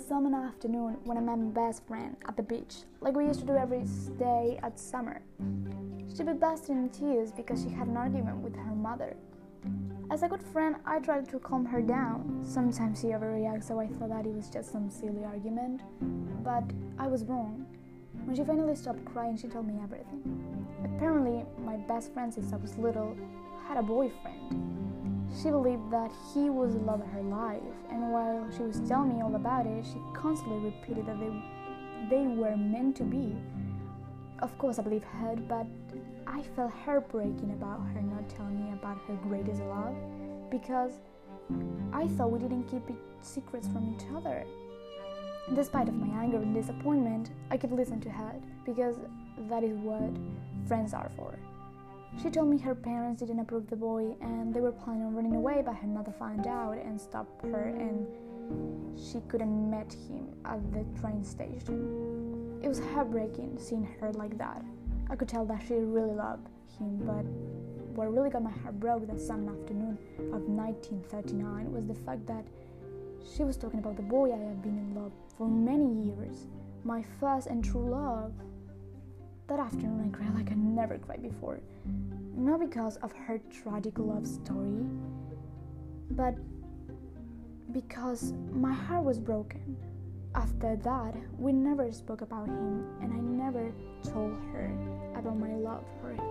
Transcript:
summer afternoon when I met my best friend at the beach, like we used to do every day at summer. She was busted in tears because she had an argument with her mother. As a good friend, I tried to calm her down. Sometimes she overreacts, so I thought that it was just some silly argument. But I was wrong. When she finally stopped crying, she told me everything. Apparently, my best friend since I was little had a boyfriend. She believed that he was the love of her life, and while she was telling me all about it, she constantly repeated that they, they were meant to be. Of course, I believe her, but I felt heartbreaking about her not telling me about her greatest love because I thought we didn't keep secrets from each other. Despite of my anger and disappointment, I kept listening to her because that is what friends are for. She told me her parents didn't approve the boy and they were planning on running away, but her mother found out and stopped her, and she couldn't meet him at the train station. It was heartbreaking seeing her like that. I could tell that she really loved him, but what really got my heart broke that summer afternoon of 1939 was the fact that she was talking about the boy I had been in love for many years, my first and true love. That afternoon, I cried like I never cried before. Not because of her tragic love story, but because my heart was broken. After that, we never spoke about him, and I never told her about my love for, him.